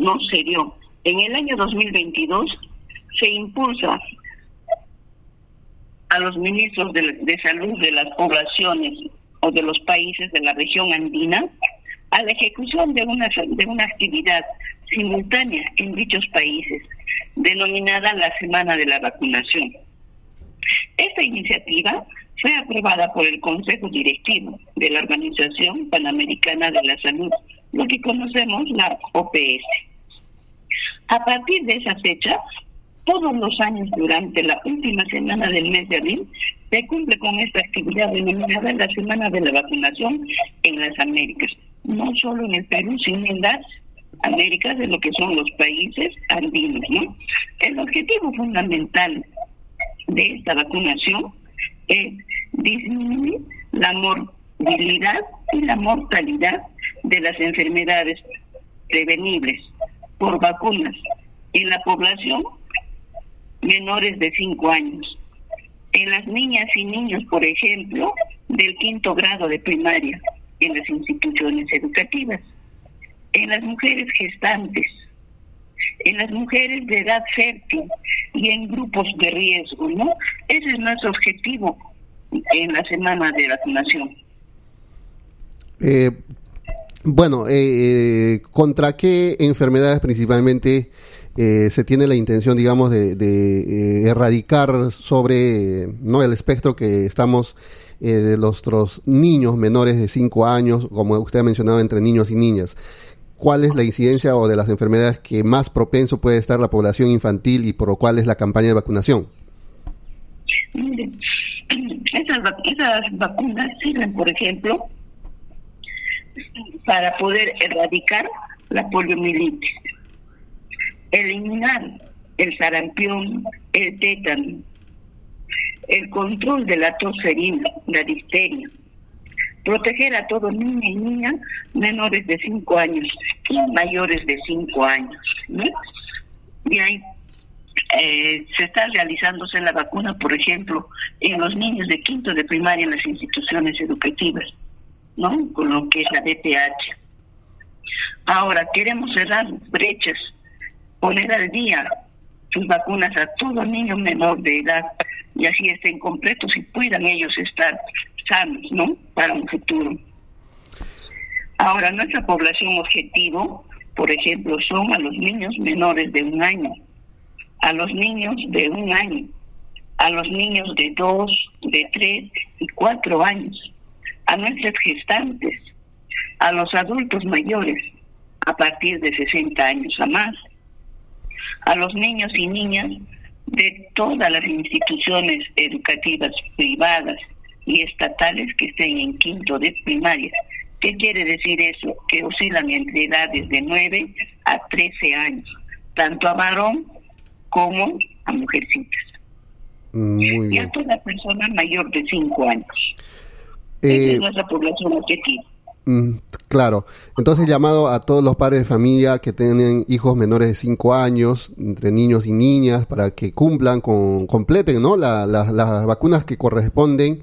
no se dio. En el año 2022 se impulsa a los ministros de, salud de las poblaciones o de los países de la región andina a la ejecución de una, de una actividad simultánea en dichos países, denominada la Semana de la Vacunación. Esta iniciativa fue aprobada por el Consejo Directivo de la Organización Panamericana de la Salud, lo que conocemos la OPS. A partir de esa fecha, todos los años durante la última semana del mes de abril se cumple con esta actividad denominada la Semana de la Vacunación en las Américas, no solo en el Perú, sino en las Américas, de lo que son los países andinos. ¿no? El objetivo fundamental de esta vacunación es disminuir la morbilidad y la mortalidad de las enfermedades prevenibles por vacunas en la población menores de 5 años. En las niñas y niños, por ejemplo, del quinto grado de primaria en las instituciones educativas. En las mujeres gestantes, en las mujeres de edad fértil y en grupos de riesgo, ¿no? Ese es nuestro objetivo en la semana de vacunación. Eh, bueno, eh, eh, ¿contra qué enfermedades principalmente eh, se tiene la intención, digamos, de, de erradicar sobre no el espectro que estamos de nuestros niños menores de 5 años, como usted ha mencionado, entre niños y niñas? ¿Cuál es la incidencia o de las enfermedades que más propenso puede estar la población infantil y por lo cual es la campaña de vacunación? esas, esas vacunas sirven, por ejemplo, para poder erradicar la poliomielitis, eliminar el sarampión, el tétano, el control de la tosferina, la difteria, proteger a todo niño y niña menores de 5 años y mayores de 5 años. Y ahí eh, se está realizándose la vacuna, por ejemplo, en los niños de quinto de primaria en las instituciones educativas, ¿no? Con lo que es la DPH. Ahora, queremos cerrar brechas, poner al día sus vacunas a todo niño menor de edad y así estén completos y puedan ellos estar sanos, ¿no? Para un futuro. Ahora, nuestra población objetivo, por ejemplo, son a los niños menores de un año a los niños de un año, a los niños de dos, de tres y cuatro años, a nuestras gestantes, a los adultos mayores a partir de 60 años a más, a los niños y niñas de todas las instituciones educativas privadas y estatales que estén en quinto de primaria. ¿Qué quiere decir eso? Que oscilan entre edades de 9 a 13 años, tanto a varón como a mujercitas. Muy bien. Y a toda persona mayor de 5 años. Esa es eh, nuestra población objetivo. Mm, claro, entonces llamado a todos los padres de familia que tienen hijos menores de 5 años, entre niños y niñas, para que cumplan, con, completen ¿no? las vacunas que corresponden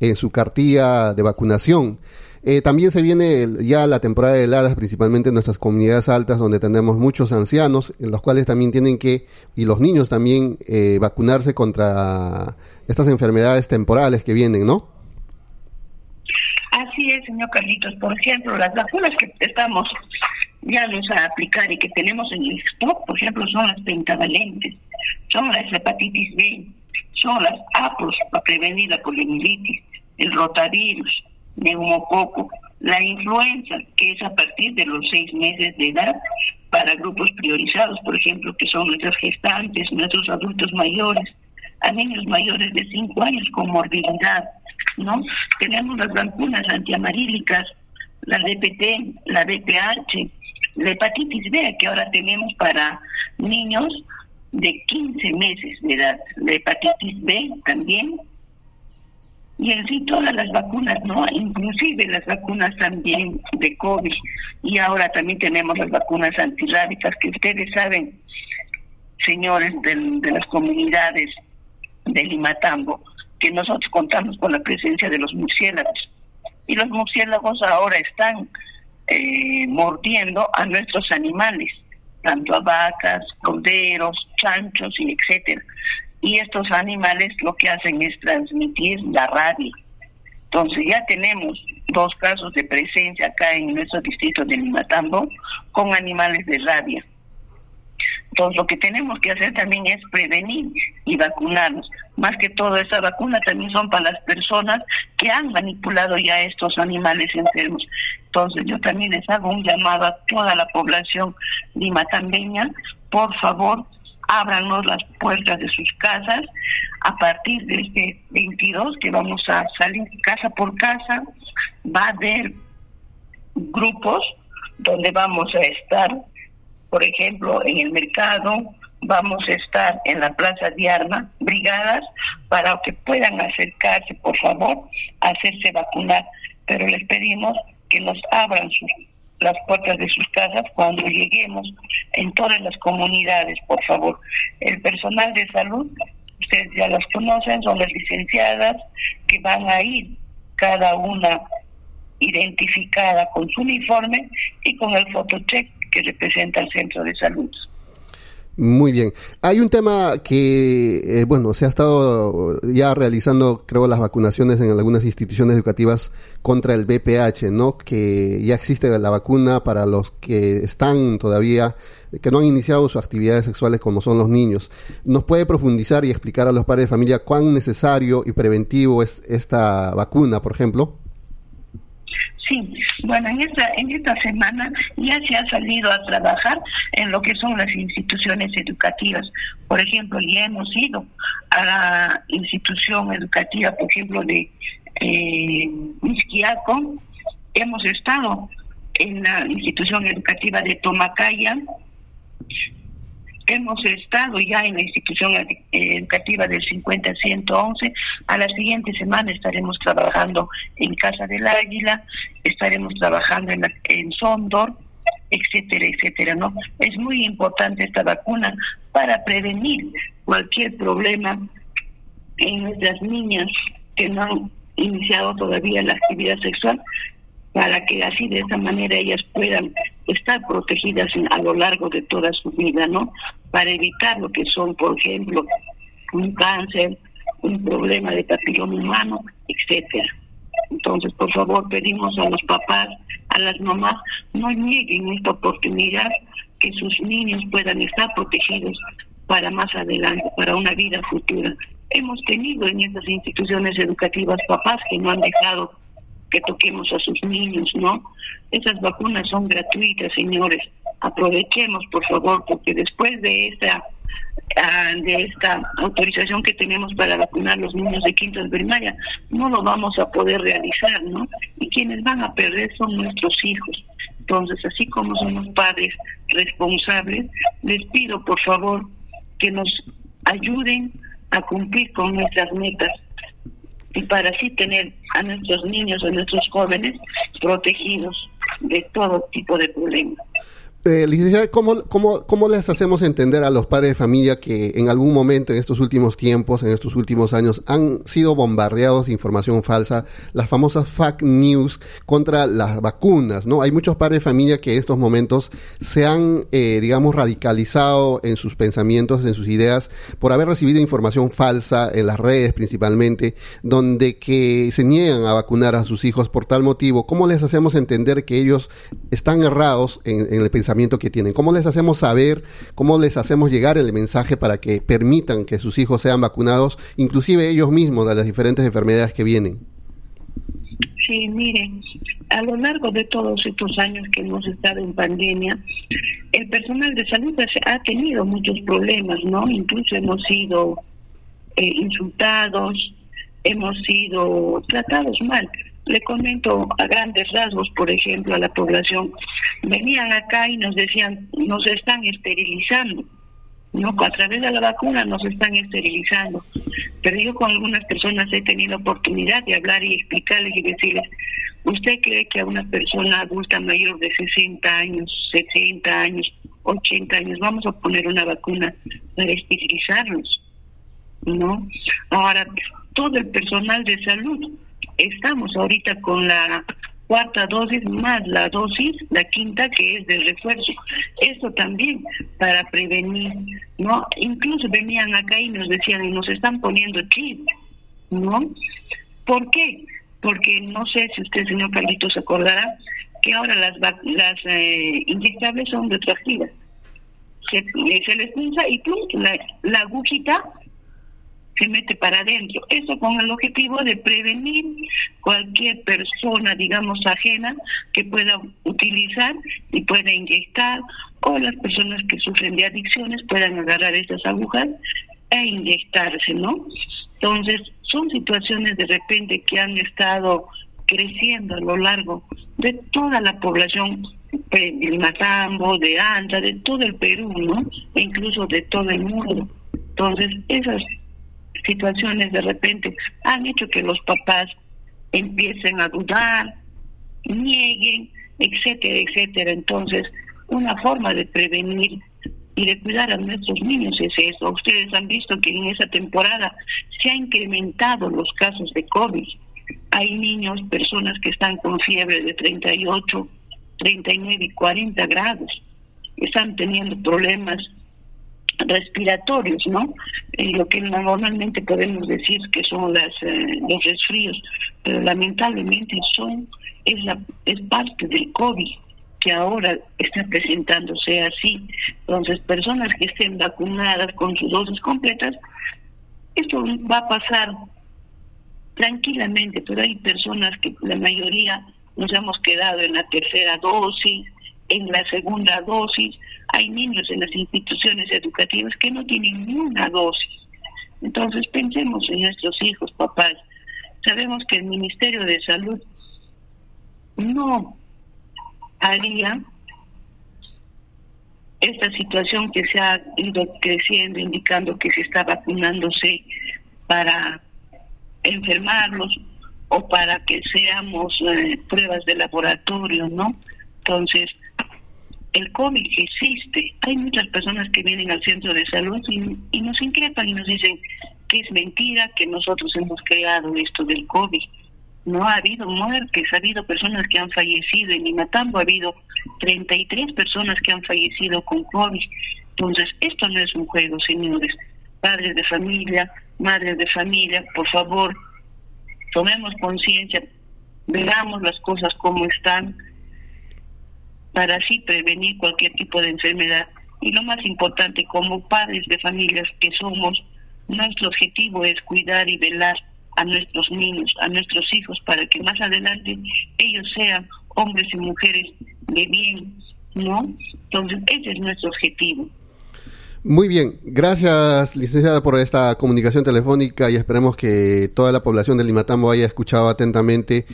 en su cartilla de vacunación. Eh, también se viene ya la temporada de heladas, principalmente en nuestras comunidades altas, donde tenemos muchos ancianos, en los cuales también tienen que, y los niños también, eh, vacunarse contra estas enfermedades temporales que vienen, ¿no? Así es, señor Carlitos. Por ejemplo, las vacunas que estamos ya nos a aplicar y que tenemos en el stock, por ejemplo, son las pentavalentes, son las hepatitis B, son las APOS para prevenir la poliomielitis, el rotavirus, neumococo, la influenza, que es a partir de los seis meses de edad para grupos priorizados, por ejemplo, que son nuestras gestantes, nuestros adultos mayores, a niños mayores de cinco años con morbilidad, ¿no? Tenemos las vacunas antiamarílicas, la DPT, la DPH, la hepatitis B, que ahora tenemos para niños de 15 meses de edad, la hepatitis B también, y en sí todas las vacunas, ¿no? Inclusive las vacunas también de COVID y ahora también tenemos las vacunas antirrábicas que ustedes saben, señores de las comunidades de Limatambo, que nosotros contamos con la presencia de los murciélagos. Y los murciélagos ahora están eh, mordiendo a nuestros animales tanto a vacas, corderos, chanchos y etcétera. Y estos animales lo que hacen es transmitir la rabia. Entonces ya tenemos dos casos de presencia acá en nuestro distrito de Limatambo con animales de rabia. Entonces lo que tenemos que hacer también es prevenir y vacunarnos. Más que todo, esa vacuna también son para las personas que han manipulado ya estos animales enfermos. Entonces yo también les hago un llamado a toda la población limatambeña, por favor, ábranos las puertas de sus casas a partir de este 22 que vamos a salir casa por casa, va a haber grupos donde vamos a estar por ejemplo, en el mercado, vamos a estar en la Plaza de Armas, brigadas, para que puedan acercarse, por favor, a hacerse vacunar. Pero les pedimos que nos abran las puertas de sus casas cuando lleguemos en todas las comunidades, por favor. El personal de salud, ustedes ya las conocen, son las licenciadas que van a ir cada una identificada con su uniforme y con el fotocheck que representa el centro de salud. Muy bien. Hay un tema que, eh, bueno, se ha estado ya realizando, creo, las vacunaciones en algunas instituciones educativas contra el BPH, ¿no? Que ya existe la vacuna para los que están todavía, que no han iniciado sus actividades sexuales como son los niños. ¿Nos puede profundizar y explicar a los padres de familia cuán necesario y preventivo es esta vacuna, por ejemplo? Sí, bueno, en esta, en esta semana ya se ha salido a trabajar en lo que son las instituciones educativas. Por ejemplo, ya hemos ido a la institución educativa, por ejemplo, de eh, hemos estado en la institución educativa de Tomacaya, Hemos estado ya en la institución educativa del 50-111. A la siguiente semana estaremos trabajando en Casa del Águila, estaremos trabajando en, en Sondor, etcétera, etcétera, ¿no? Es muy importante esta vacuna para prevenir cualquier problema en nuestras niñas que no han iniciado todavía la actividad sexual, para que así de esa manera ellas puedan estar protegidas a lo largo de toda su vida, ¿no? Para evitar lo que son, por ejemplo, un cáncer, un problema de papiloma humano, etcétera. Entonces, por favor, pedimos a los papás, a las mamás, no nieguen esta oportunidad que sus niños puedan estar protegidos para más adelante, para una vida futura. Hemos tenido en estas instituciones educativas papás que no han dejado que toquemos a sus niños, ¿no? Esas vacunas son gratuitas, señores. Aprovechemos, por favor, porque después de esta ah, de esta autorización que tenemos para vacunar los niños de quinta primaria, no lo vamos a poder realizar, ¿no? Y quienes van a perder son nuestros hijos. Entonces, así como somos padres responsables, les pido, por favor, que nos ayuden a cumplir con nuestras metas y para así tener a nuestros niños, a nuestros jóvenes protegidos de todo tipo de problemas. Eh, licenciada, ¿cómo, cómo, ¿cómo les hacemos entender a los padres de familia que en algún momento en estos últimos tiempos, en estos últimos años, han sido bombardeados de información falsa, las famosas fake news contra las vacunas, ¿no? Hay muchos padres de familia que en estos momentos se han, eh, digamos, radicalizado en sus pensamientos, en sus ideas, por haber recibido información falsa en las redes principalmente, donde que se niegan a vacunar a sus hijos por tal motivo. ¿Cómo les hacemos entender que ellos están errados en, en el pensamiento? Que tienen. ¿Cómo les hacemos saber, cómo les hacemos llegar el mensaje para que permitan que sus hijos sean vacunados, inclusive ellos mismos, de las diferentes enfermedades que vienen? Sí, miren, a lo largo de todos estos años que hemos estado en pandemia, el personal de salud ha tenido muchos problemas, ¿no? Incluso hemos sido eh, insultados, hemos sido tratados mal. Le comento a grandes rasgos, por ejemplo, a la población. Venían acá y nos decían, nos están esterilizando. ¿no? A través de la vacuna nos están esterilizando. Pero yo con algunas personas he tenido oportunidad de hablar y explicarles y decirles, ¿usted cree que a una persona adulta mayor de 60 años, 70 años, 80 años, vamos a poner una vacuna para esterilizarlos? ¿No? Ahora, todo el personal de salud estamos ahorita con la cuarta dosis más la dosis, la quinta que es de refuerzo. Esto también para prevenir, ¿no? Incluso venían acá y nos decían, y nos están poniendo chip, ¿no? ¿Por qué? Porque no sé si usted, señor Carlitos, se acordará que ahora las, las eh, inyectables son retroactivas. Se, se les pinza y ¡pum! La, la agujita se mete para adentro. Eso con el objetivo de prevenir cualquier persona, digamos, ajena que pueda utilizar y pueda inyectar, o las personas que sufren de adicciones puedan agarrar esas agujas e inyectarse, ¿no? Entonces, son situaciones de repente que han estado creciendo a lo largo de toda la población de Matambo, de Anta, de todo el Perú, ¿no? E incluso de todo el mundo. Entonces, esas situaciones de repente han hecho que los papás empiecen a dudar, nieguen, etcétera, etcétera. Entonces, una forma de prevenir y de cuidar a nuestros niños es eso. Ustedes han visto que en esa temporada se han incrementado los casos de COVID. Hay niños, personas que están con fiebre de 38, 39 y 40 grados. Están teniendo problemas respiratorios, ¿no? lo que normalmente podemos decir que son las eh, los resfríos, pero lamentablemente son es la es parte del COVID que ahora está presentándose así. Entonces, personas que estén vacunadas con sus dosis completas, esto va a pasar tranquilamente, pero hay personas que la mayoría nos hemos quedado en la tercera dosis, en la segunda dosis, hay niños en las instituciones educativas que no tienen ni una dosis. Entonces pensemos en nuestros hijos, papás. Sabemos que el Ministerio de Salud no haría esta situación que se ha ido creciendo, indicando que se está vacunándose para enfermarlos o para que seamos eh, pruebas de laboratorio, ¿no? Entonces, el COVID existe. Hay muchas personas que vienen al centro de salud y, nos increpan y nos dicen que es mentira, que nosotros hemos creado esto del COVID. No ha habido muertes, ha habido personas que han fallecido. En Limatambo ha habido 33 personas que han fallecido con COVID. Entonces, esto no es un juego, señores. Padres de familia, madres de familia, por favor, tomemos conciencia, veamos las cosas como están para así prevenir cualquier tipo de enfermedad. Y lo más importante, como padres de familias que somos, nuestro objetivo es cuidar y velar a nuestros niños, a nuestros hijos, para que más adelante ellos sean hombres y mujeres de bien, ¿no? Entonces, ese es nuestro objetivo. Muy bien, gracias licenciada por esta comunicación telefónica y esperemos que toda la población de Limatambo haya escuchado atentamente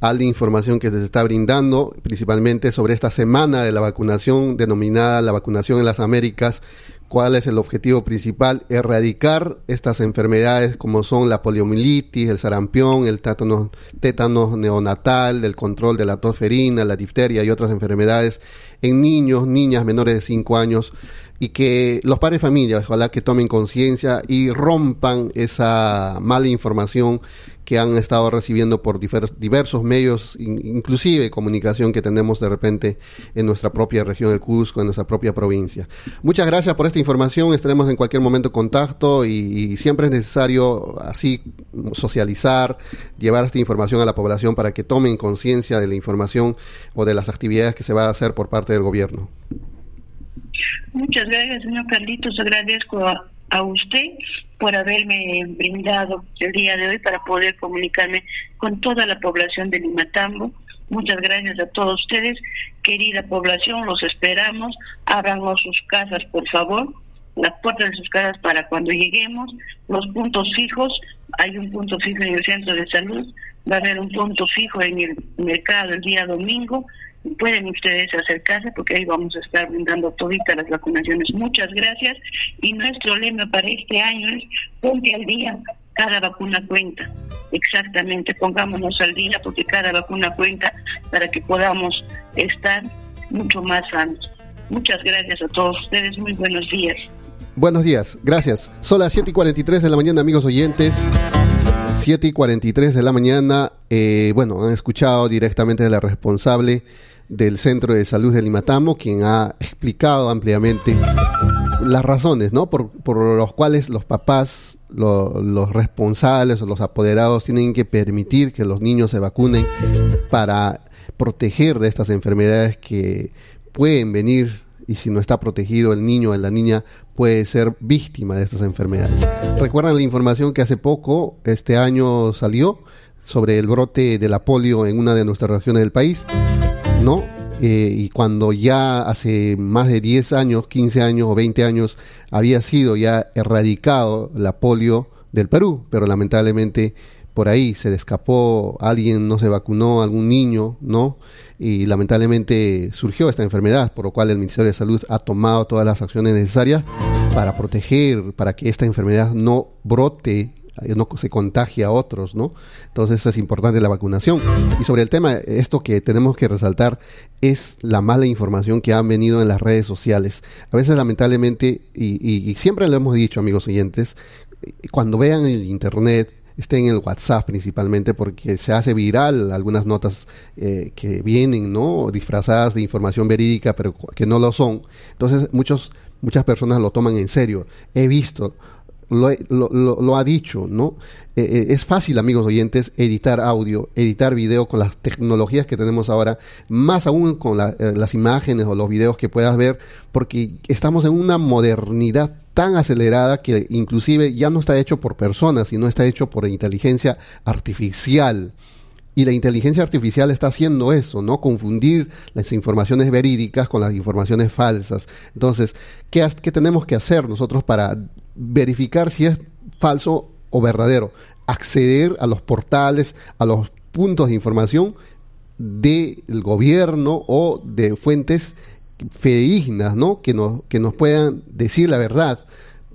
a la información que se está brindando, principalmente sobre esta semana de la vacunación denominada la vacunación en las Américas. ¿Cuál es el objetivo principal? Erradicar estas enfermedades como son la poliomielitis, el sarampión, el tétanos, tétanos neonatal, el control de la tosferina, la difteria y otras enfermedades en niños, niñas menores de 5 años y que los padres de familia, ojalá que tomen conciencia y rompan esa mala información que han estado recibiendo por diversos medios, inclusive comunicación que tenemos de repente en nuestra propia región de Cusco, en nuestra propia provincia. Muchas gracias por esta información, estaremos en cualquier momento en contacto y, siempre es necesario así socializar, llevar esta información a la población para que tomen conciencia de la información o de las actividades que se va a hacer por parte del gobierno. Muchas gracias, señor Carlitos. Agradezco a, a usted por haberme brindado el día de hoy para poder comunicarme con toda la población de Limatambo. Muchas gracias a todos ustedes, querida población, los esperamos. Ábranos sus casas, por favor, las puertas de sus casas para cuando lleguemos. Los puntos fijos, hay un punto fijo en el centro de salud, va a haber un punto fijo en el mercado el día domingo pueden ustedes acercarse porque ahí vamos a estar brindando toditas las vacunaciones. Muchas gracias y nuestro lema para este año es ponte al día, cada vacuna cuenta. Exactamente, pongámonos al día porque cada vacuna cuenta para que podamos estar mucho más sanos. Muchas gracias a todos ustedes, muy buenos días. Buenos días, gracias. Son las 7 y 43 de la mañana, amigos oyentes. 7 y 43 de la mañana, eh, bueno, han escuchado directamente de la responsable del Centro de Salud de Limatamo, quien ha explicado ampliamente las razones, ¿no? Por, por cuales los papás, los responsables o los apoderados tienen que permitir que los niños se vacunen para proteger de estas enfermedades que pueden venir y si no está protegido el niño o la niña puede ser víctima de estas enfermedades. Recuerdan la información que hace poco, este año salió sobre el brote de la polio en una de nuestras regiones del país, ¿no? Eh, y cuando ya hace más de 10 años, 15 años o 20 años había sido ya erradicado la polio del Perú, pero lamentablemente por ahí se le escapó, alguien no se vacunó, algún niño, ¿no? Y lamentablemente surgió esta enfermedad, por lo cual el Ministerio de Salud ha tomado todas las acciones necesarias para proteger, para que esta enfermedad no brote eh, no se contagie a otros, ¿no? Entonces es importante la vacunación. Y sobre el tema, esto que tenemos que resaltar es la mala información que han venido en las redes sociales. A veces lamentablemente, y, y siempre lo hemos dicho, amigos oyentes, cuando vean el Internet, esté en el WhatsApp principalmente porque se hace viral algunas notas eh, que vienen, ¿no? Disfrazadas de información verídica, pero que no lo son. Entonces muchos, muchas personas lo toman en serio. He visto, lo, lo, ha dicho, ¿no? Eh, eh, es fácil, amigos oyentes, editar audio, editar video con las tecnologías que tenemos ahora, más aún con las imágenes o los videos que puedas ver, porque estamos en una modernidad tan acelerada que inclusive ya no está hecho por personas, sino está hecho por inteligencia artificial. Y la inteligencia artificial está haciendo eso, ¿no? Confundir las informaciones verídicas con las informaciones falsas. Entonces, ¿qué, ¿qué tenemos que hacer nosotros para verificar si es falso o verdadero? Acceder a los portales, a los puntos de información del gobierno o de fuentes fidedignas, ¿no? Que nos, que nos puedan decir la verdad,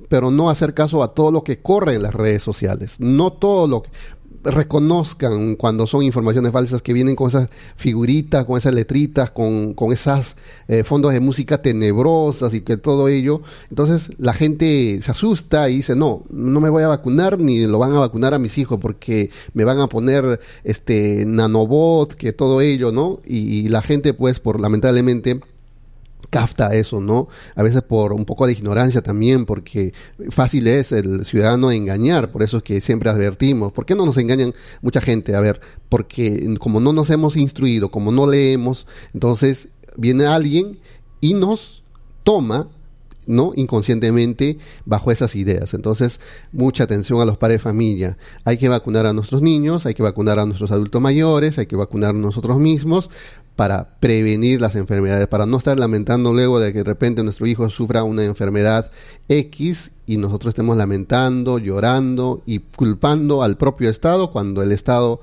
pero no hacer caso a todo lo que corre en las redes sociales. No todo lo que reconozcan cuando son informaciones falsas que vienen con esas figuritas, con esas letritas, con, con esas eh, fondos de música tenebrosas y que todo ello. Entonces la gente se asusta y dice, no, no me voy a vacunar ni lo van a vacunar a mis hijos porque me van a poner este nanobot, que todo ello, ¿no? y la gente pues por lamentablemente capta eso, ¿no? A veces por un poco de ignorancia también, porque fácil es el ciudadano engañar, por eso es que siempre advertimos. ¿Por qué no nos engañan mucha gente? A ver, porque como no nos hemos instruido, como no leemos, entonces viene alguien y nos toma ¿no? inconscientemente bajo esas ideas. Entonces, mucha atención a los padres de familia. Hay que vacunar a nuestros niños, hay que vacunar a nuestros adultos mayores, hay que vacunar a nosotros mismos para prevenir las enfermedades, para no estar lamentando luego de que de repente nuestro hijo sufra una enfermedad X y nosotros estemos lamentando, llorando y culpando al propio Estado cuando el Estado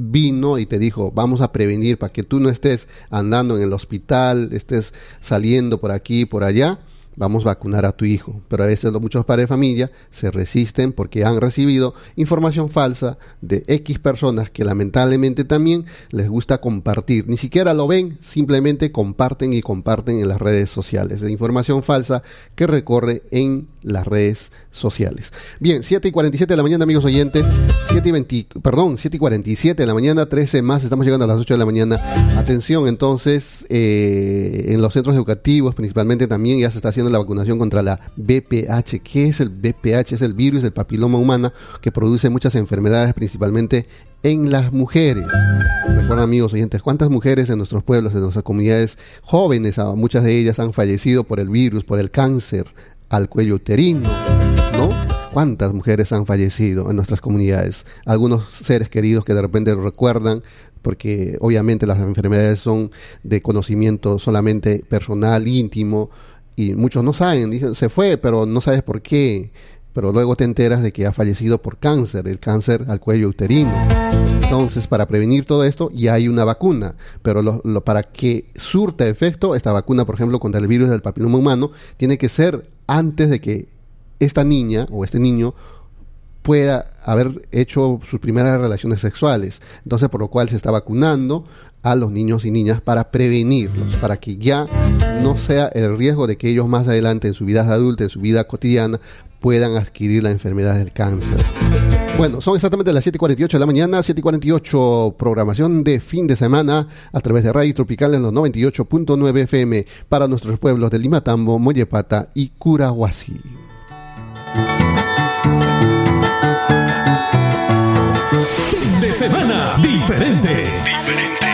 vino y te dijo, vamos a prevenir para que tú no estés andando en el hospital, estés saliendo por aquí, por allá, vamos a vacunar a tu hijo. Pero a veces los muchos padres de familia se resisten porque han recibido información falsa de X personas que lamentablemente también les gusta compartir. Ni siquiera lo ven, simplemente comparten y comparten en las redes sociales. La información falsa que recorre en las redes sociales. Bien, 7 y 47 de la mañana, amigos oyentes. 7 y 20, perdón, 7 y 47 de la mañana, 13 más. Estamos llegando a las 8 de la mañana. Atención, entonces, eh, en los centros educativos principalmente también ya se está haciendo la vacunación contra la BPH. ¿Qué es el BPH? Es el virus del papiloma humana que produce muchas enfermedades, principalmente en las mujeres. Recuerden amigos oyentes, cuántas mujeres en nuestros pueblos, en nuestras comunidades jóvenes, muchas de ellas han fallecido por el virus, por el cáncer al cuello uterino, ¿no? ¿Cuántas mujeres han fallecido en nuestras comunidades? Algunos seres queridos que de repente recuerdan, porque obviamente las enfermedades son de conocimiento solamente personal, íntimo, y muchos no saben, dicen, se fue, pero no sabes por qué. Pero luego te enteras de que ha fallecido por cáncer, el cáncer al cuello uterino. Entonces, para prevenir todo esto, ya hay una vacuna. Pero lo, para que surta efecto, esta vacuna, por ejemplo, contra el virus del papiloma humano, tiene que ser antes de que esta niña o este niño pueda haber hecho sus primeras relaciones sexuales. Entonces, por lo cual se está vacunando a los niños y niñas para prevenirlos, para que ya no sea el riesgo de que ellos más adelante en su vida adulta, en su vida cotidiana, puedan adquirir la enfermedad del cáncer. Bueno, son exactamente las 7.48 de la mañana, 7.48 programación de fin de semana a través de Radio Tropical en los 98.9 FM para nuestros pueblos de Limatambo, Mollepata y Curahuasi. Semana diferente. Diferente.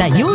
91